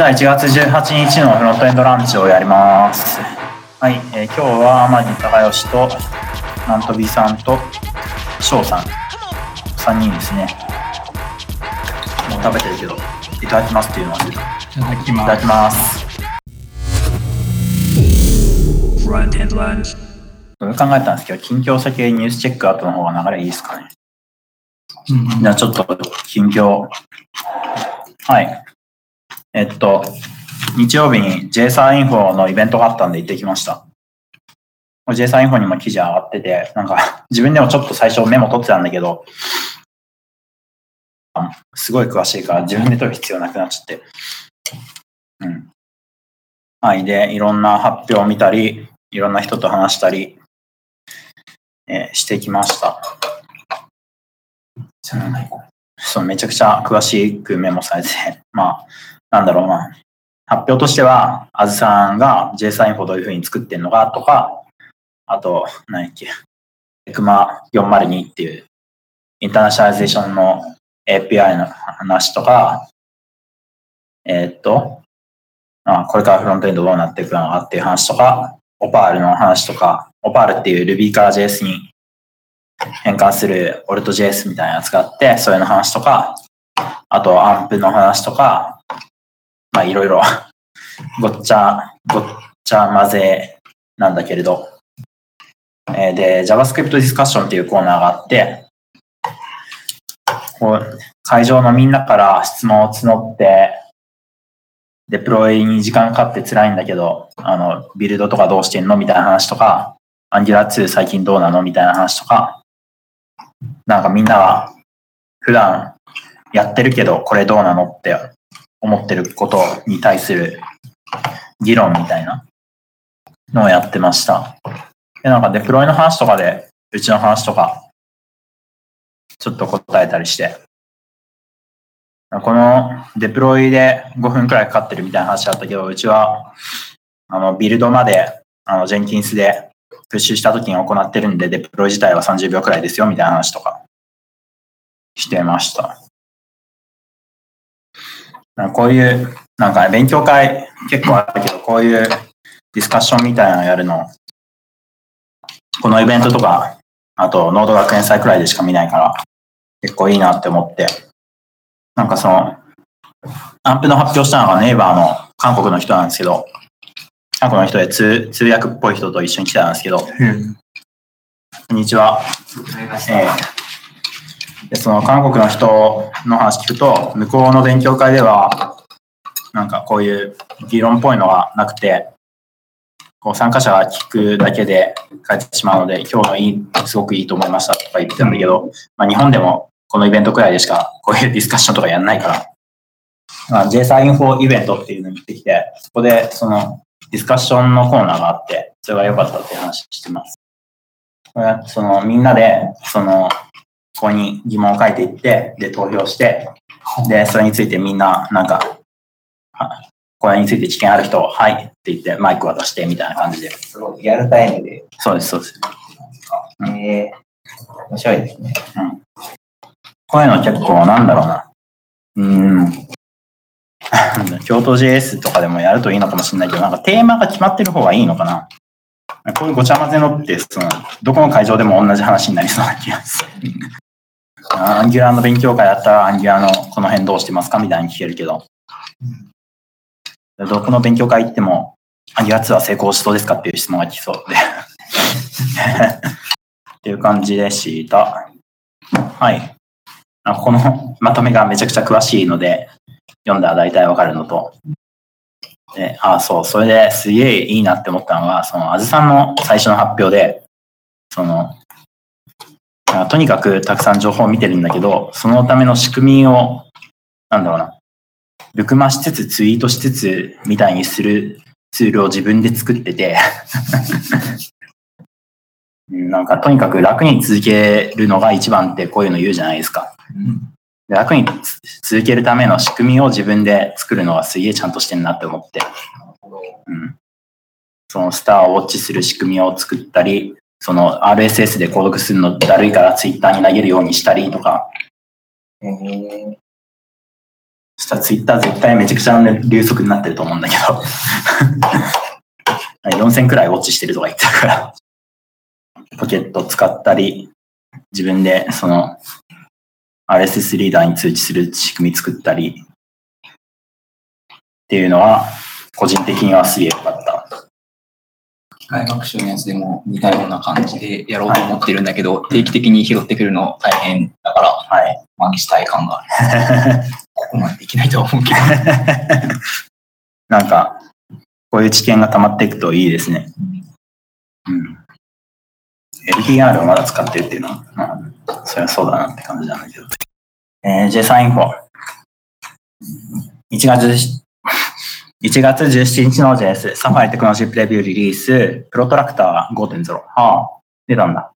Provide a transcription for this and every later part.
じゃあ1月18日のフロントエンドランチをやります。はい、えー今日は天城高義と、なんとびさんと、翔さん、3人ですね。もう食べてるけど、いただきますっていうのは出た。いいただきまただきます。僕考えたんですけど、近況先ニュースチェック後の方が流れいいですかね。うんじゃあちょっと近況。はい。えっと、日曜日に j s インフォのイベントがあったんで行ってきました。j s インフォにも記事上がってて、なんか 自分でもちょっと最初メモ取ってたんだけど、すごい詳しいから自分で取る必要なくなっちゃって。うん。はい。で、いろんな発表を見たり、いろんな人と話したり、えーしてきました。そう、めちゃくちゃ詳しくメモされて、まあ、なんだろうな。発表としては、あずさんが j s インフォどういうふうに作ってんのかとか、あと、何やっけ、エクマ402っていう、インターナショナリゼーションの API の話とか、えーっと、あこれからフロントエンドどうなっていくのかっていう話とか、オパールの話とか、オパールっていう Ruby から JS に変換する OltJS みたいなやつがあって、それの話とか、あとアンプの話とか、まあいろいろごっちゃ、ごっちゃ混ぜなんだけれど、えーで、JavaScript ディスカッションっていうコーナーがあって、こう会場のみんなから質問を募って、デプロイに時間かかって辛いんだけど、あの、ビルドとかどうしてんのみたいな話とか、Angular2 最近どうなのみたいな話とか、なんかみんなが普段やってるけどこれどうなのって思ってることに対する議論みたいなのをやってました。で、なんかデプロイの話とかで、うちの話とか、ちょっと答えたりして、このデプロイで5分くらいかかってるみたいな話だったけど、うちは、あの、ビルドまで、あの、ジェンキンスでプッシュした時に行ってるんで、デプロイ自体は30秒くらいですよ、みたいな話とかしてました。こういう、なんかね勉強会結構あるけど、こういうディスカッションみたいなのやるの、このイベントとか、あと、ノード学園祭くらいでしか見ないから、結構いいなって思って、なんかその、アンプの発表したのがネイバーの韓国の人なんですけど、韓国の人で通通訳っぽい人と一緒に来てたんですけど、こんにちは。えーでその韓国の人の話聞くと、向こうの勉強会では、なんかこういう議論っぽいのがなくて、こう参加者が聞くだけで帰ってしまうので、今日のいい、すごくいいと思いましたとか言ってたんだけど、まあ日本でもこのイベントくらいでしかこういうディスカッションとかやんないから、まあ、JSA インフォイベントっていうのに行ってきて、そこでそのディスカッションのコーナーがあって、それが良かったって話してます。これはそのみんなで、その、ここに疑問を書いていって、で、投票して、で、それについてみんな、なんか、はこれについて知見ある人、はいって言って、マイク渡して、みたいな感じで。すごい、リアルタイムで。そうです、そうです。ええ面白いですね。こういうの結構、なんだろうな。うーん。京都 JS とかでもやるといいのかもしれないけど、なんかテーマが決まってる方がいいのかな。こういうごちゃ混ぜのって、その、どこの会場でも同じ話になりそうな気がする。アンギュラーの勉強会だったら、アンギュラーのこの辺どうしてますかみたいに聞けるけど、どこの勉強会行っても、アンギュラー2は成功しそうですかっていう質問が来そうで。っていう感じでした。はい。このまとめがめちゃくちゃ詳しいので、読んだら大体わかるのと、で、ああ、そう、それですげえいいなって思ったのが、その、あずさんの最初の発表で、その、とにかくたくさん情報を見てるんだけど、そのための仕組みを、なんだろうな、ルクマしつつツイートしつつみたいにするツールを自分で作ってて、なんかとにかく楽に続けるのが一番ってこういうの言うじゃないですか。で楽につ続けるための仕組みを自分で作るのがすげえちゃんとしてんなって思って。うん。そのスターをウォッチする仕組みを作ったり、その RSS で購読するのだるいから Twitter に投げるようにしたりとか、えースしたらツイッター絶対めちゃくちゃな流速になってると思うんだけど。4000くらいウォッチしてるとか言ってたから。ポケット使ったり、自分でその RSS リーダーに通知する仕組み作ったりっていうのは、個人的にはすげえ良かった。機械学習のやつでも似たような感じでやろうと思ってるんだけど、定期的に拾ってくるの大変だから、はい。真似したい感がある。ここまでできないとは思うけど。なんか、こういう知見が溜まっていくといいですね。うん。LTR をまだ使ってるっていうのは、まあ、そりゃそうだなって感じなんだけど。えー、JSA インフォ。1月1月17日の JS、サファリテクノロジープレビューリリース、プロトラクター5.0。はあ、出たんだ。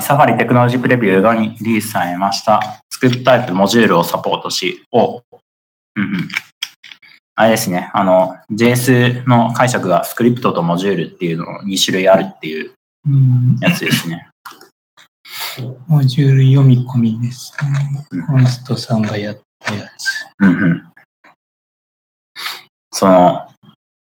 Safari Technology Preview がリリースされました。 script type module をサポートし、お、うんうん。あれですね、あの、JS の解釈がスクリプトとモジュールっていうのを2種類あるっていう、やつですね。モジュール読み込みですね。コンストさんがやったやつ。うん。その、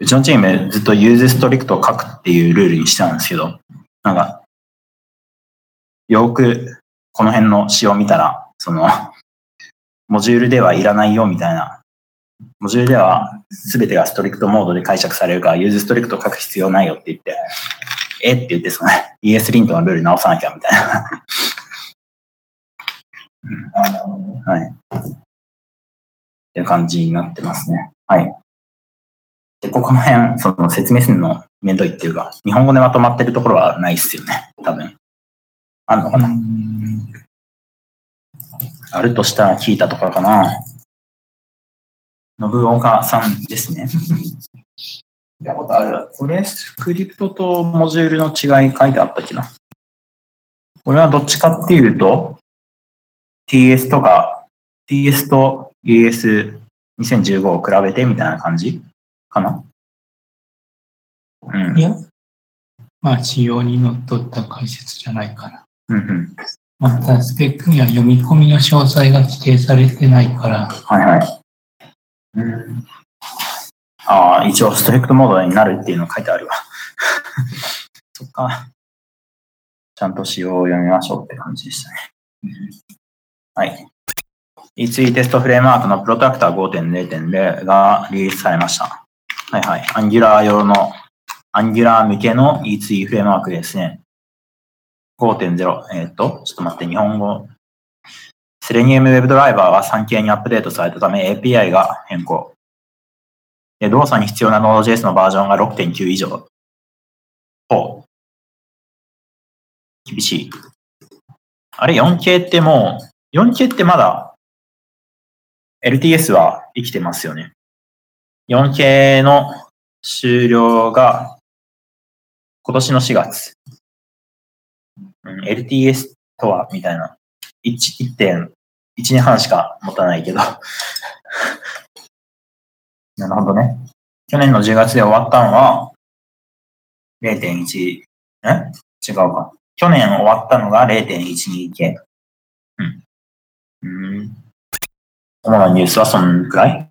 うちのチームずっと use strict を書くっていうルールにしてたんですけど、なんか、よくこの辺の仕様見たら、その、モジュールではいらないよみたいな、モジュールでは全てが strict mode で解釈されるから、 use strict を書く必要ないよって言って、えって言って、その ES リントのルール直さなきゃみたいな。あなるほどはい。っていう感じになってますね。はい。で、ここの辺、その説明するのめんどいっていうか、日本語でまとまってるところはないっすよね。多分。あんのかな、うんあるとしたら聞いたところかな。信岡さんですね。見たことあるこれ、スクリプトとモジュールの違い書いてあったっけな。これはどっちかっていうと、TS とか、TS と ES2015 を比べてみたいな感じかな？うん。いや、まあ、仕様にのっとった解説じゃないかな。うんうん。また、スペックには読み込みの詳細が規定されてないから、はいはい。うん。ああ、一応ストリクトモードになるっていうの書いてあるわ。そっか。ちゃんと仕様を読みましょうって感じでしたね。はい。E3 テストフレームワークのプロトラクター5.0.0がリリースされました。はいはい。アンギュラー用の、アンギュラー向けの E3 フレームワークですね。5.0。えっ、と、ちょっと待って、日本語。セレニウム Web ドライバーは 3K にアップデートされたため API が変更。で動作に必要な Node.js のバージョンが6.9以上。ほう。厳しい。あれ、4K ってもう、4K ってまだ LTS は生きてますよね。4K の終了が今年の4月。うん、LTS とはみたいな。1, 1.1年半しか持たないけど。なるほどね。去年の10月で終わったのは、0.1、え？違うか。去年終わったのが 0.12K。うん。うん。主なニュースはそんくらい？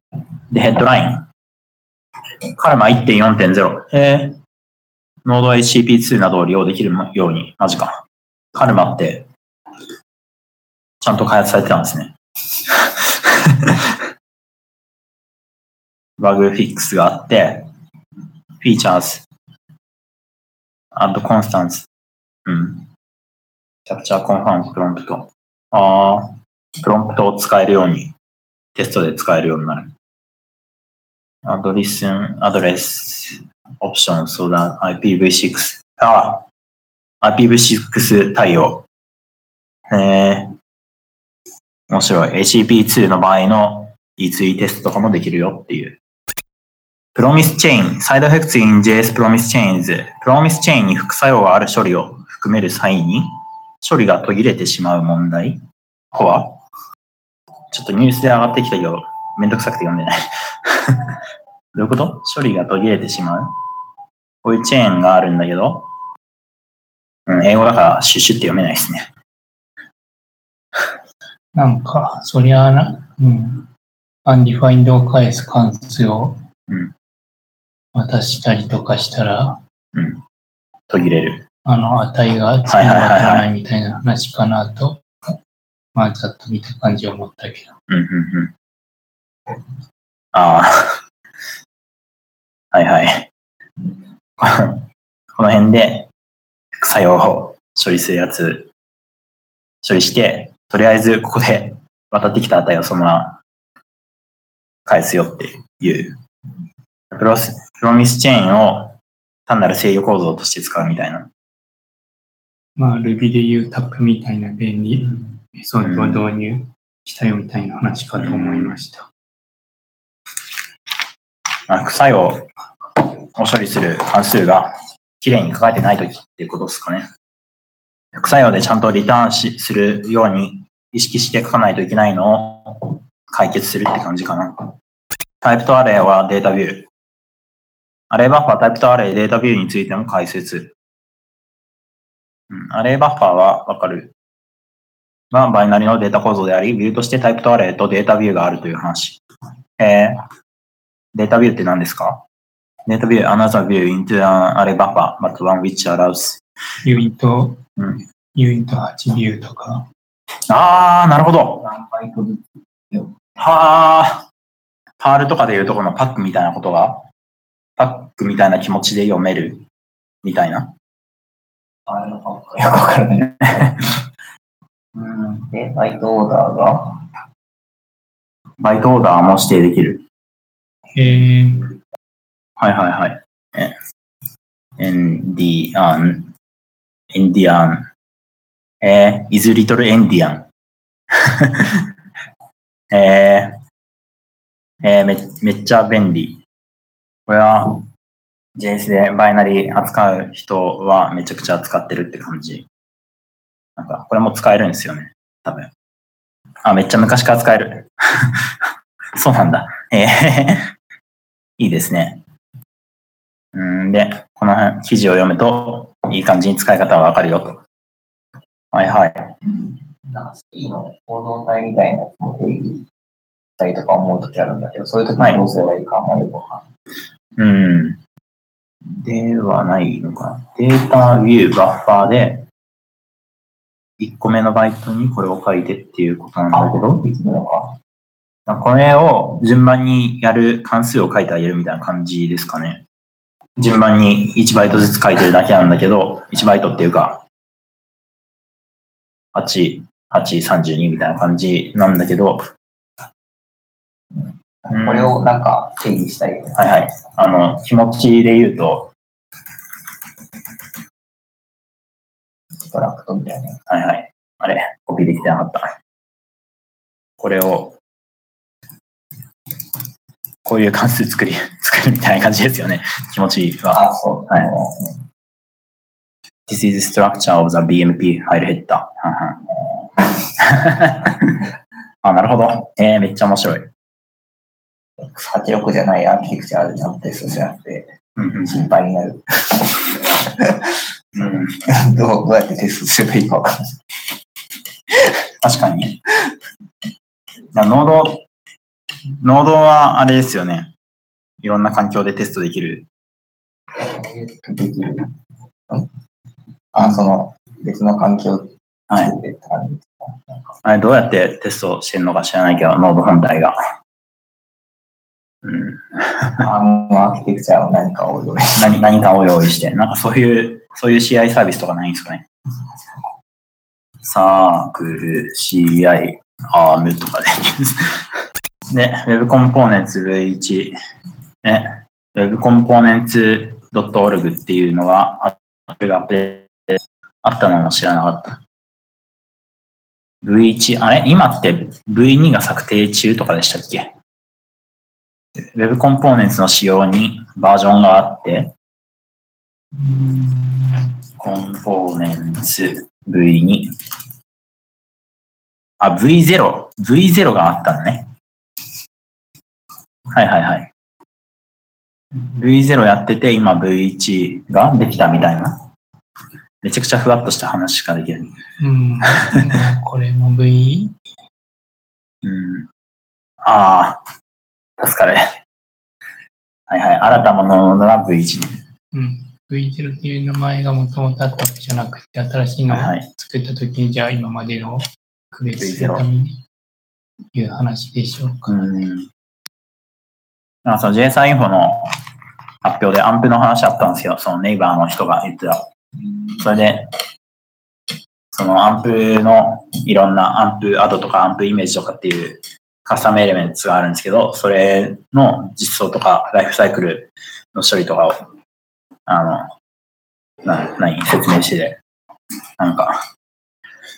で、ヘッドライン。カルマ1.4.0。えー、ノード HCP2 などを利用できるように、マジか。カルマって、ちゃんと開発されてたんですね。バグフィックスがあって、フィーチャーズ、アッドコンスタンス、うん。キャプチャーコンファームプロンプト。ああ、プロンプトを使えるように、テストで使えるようになる。アドリスン、アドレス、オプション、相談、IPv6。ああ、IPv6 対応。えー、面白い。HCP2 の場合の E3 テストとかもできるよっていう。プロミスチェーン、サイドエフェクツ in JS プロミスチェーンズ。プロミスチェーンに副作用がある処理を含める際に、処理が途切れてしまう問題とはちょっとニュースで上がってきたけど、めんどくさくて読んでない。どういうこと？処理が途切れてしまうこういうチェーンがあるんだけど、うん、英語だからシュッシュって読めないですね。なんか、そりゃあな、うん。 undefined を返す関数を渡したりとかしたら、うん。途切れる。あの値がつながらないみたいな話かなと、まあざっと見た感じは思ったけど。うん、うん、うん。ああ。はいはい。この辺で、副作用を処理するやつ、処理して、とりあえずここで渡ってきた値をそのまま返すよっていう。プロスプロミスチェーンを単なる制御構造として使うみたいな。まあ Ruby でいうタップみたいな便利メソッドを導入したよみたいな話かと思いました。まあ副作用を処理する関数がきれいに書かれてないときっていうことですかね。副作用でちゃんとリターンしするように意識して書かないといけないのを解決するって感じかな。タイプとアレイはデータビュー。アレイバッファー、タイプとアレイ、データビューについての解説。うん、アレイバッファーはわかる。がバイナリのデータ構造であり、ビューとしてタイプとアレイとデータビューがあるという話。えー、データビューって何ですか？データビュー、another view into an array buffer, but one which allows ユニット、うんユニット8ビューとか、あー、なるほど。はあ。パールとかでいうとこのパックみたいなことが、パックみたいな気持ちで読める？みたいな？あれのかよくわからない。うん。で、バイトオーダーが、バイトオーダーも指定できる。えー、はいはいはい。え、エンディアン、エンディアン、えー、イズリトルエンディアン。えー、えーめ、めっちゃ便利。これは JS でバイナリー扱う人はめちゃくちゃ使ってるって感じ。なんか、これも使えるんですよね。多分。あ、めっちゃ昔から使える。そうなんだ。えー、いいですね。うんで、この辺、記事を読むと、いい感じに使い方はわかるよと。はいはい。なんか、C の構造体みたいなやつも定義したりとか思うときあるんだけど、そういうときにどうすればいいかあんまりわかんない。うん。ではないのか。データビューバッファーで、1個目のバイトにこれを書いてっていうことなんだけど、いつなのか。これを順番にやる関数を書いてあげるみたいな感じですかね。順番に1バイトずつ書いてるだけなんだけど、1バイトっていうか、8、8、32みたいな感じなんだけど、これをなんか定義したいよね。はいはい。あの、気持ちで言うと、ストラクトみたいな。はいはい。あれ、コピーできてなかった。これを、こういう関数作り、作るみたいな感じですよね。気持ちは。あ、そう。はいい。This is the structure of the BMP ファイルヘッダー。あ、なるほど。えー、めっちゃ面白い。X86 じゃないアーキテクチャでちゃんとテストしなくて心配になる。うん、どうどうやってテストすればいいかわかんない。確かに。ノード、ノードはあれですよね。いろんな環境でテストできる。できる。んあ、その別の環境はい。あれどうやってテストしてるのか知らないけど、ノード本体が。うん。あのアーキテクチャを何かを用意し 何、何かを用意して。なんかそういう、そういう CI サービスとかないんですかね？サークル、CI、ARM とかで。で、Web Components V1、ね、Web Components.org っていうのが、あアップであったのも知らなかった。V1、あれ？今って V2 が策定中とかでしたっけ？Web Components の仕様にバージョンがあって、Components V2。あ、V0。V0 があったのね。はいはいはい。V0 やってて、今 V1 ができたみたいな。めちゃくちゃふわっとした話しかできる。うん、これも V、うん。ああ、助かる。はいはい。新たなものが V1。うん。V0 っていう名前がもともとあったわけじゃなくて、新しいのを。作った時に、じゃあ今までのを区別するためにいう話でしょうか。うん。なんかその JSI インフォの発表でアンプの話あったんですよ。そのネイバーの人が言ってた。それで、そのアンプのいろんなアンプアドとかアンプイメージとかっていうカスタムエレメンツがあるんですけど、それの実装とかライフサイクルの処理とかを、あの、な何説明してて、なんか、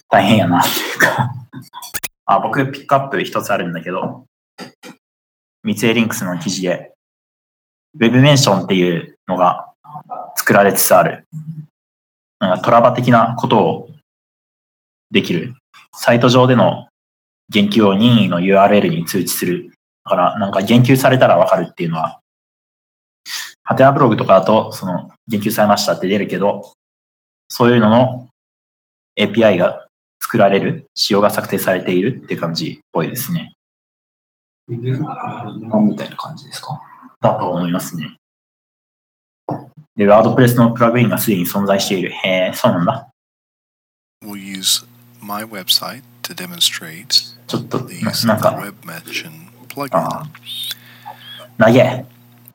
大変やなっていうか。あ、僕ピックアップ一つあるんだけど、三井リンクスの記事で、Web メンションっていうのが作られつつある。なんかトラバ的なことをできる。サイト上での言及を任意の URL に通知する。だから、なんか言及されたらわかるっていうのは、ハテナブログとかだと、その、言及されましたって出るけど、そういうのの API が作られる、仕様が策定されているって感じっぽいですね。みたいな感じですか？だと思いますね。で、ワードプレスのプラグインがすでに存在している。へえ、そうなんだ。We'll use my website to demonstrate ちょっと、the なんか、web mention plugin あ投げ、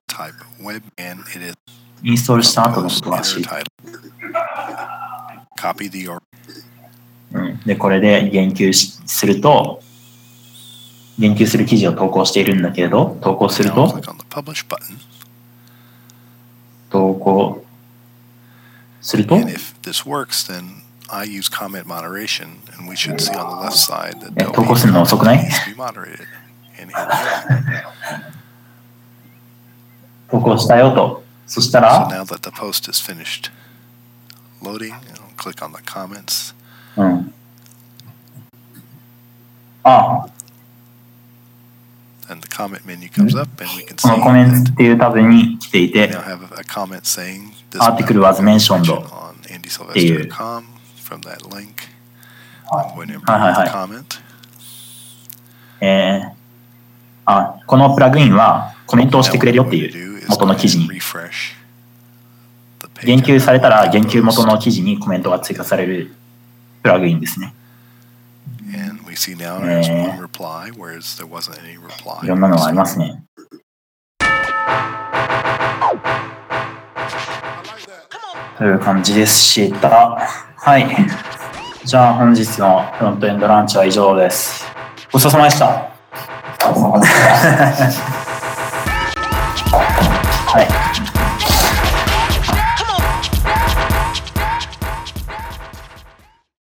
type web and it is インストールした後のことらしい。Copy the URL うん、で、これで言及しすると、言及する記事を投稿しているんだけれど、投稿すると、投稿すると、and if this works then I use comment moderation and we should see on the left side that え投稿するの遅くない needs to be moderated and here we are. 投稿したよと。そした So ら、 now that the post is finished loading I'll click on the comments うん。あ、 and the comment menu comes up and we can こ see のコメント that っていうタブに来てい We て、 now have a comment saying this Article was mentioned on andysylvester.com from that link. このプラグインはコメントをしてくれるよっていう元の記事に。言及されたら言及元の記事にコメントが追加されるプラグインですね。えー、いろんなのがありますね。という感じでした。はい。じゃあ本日のフロントエンドランチは以上です。ごちそうさまでした。そうそう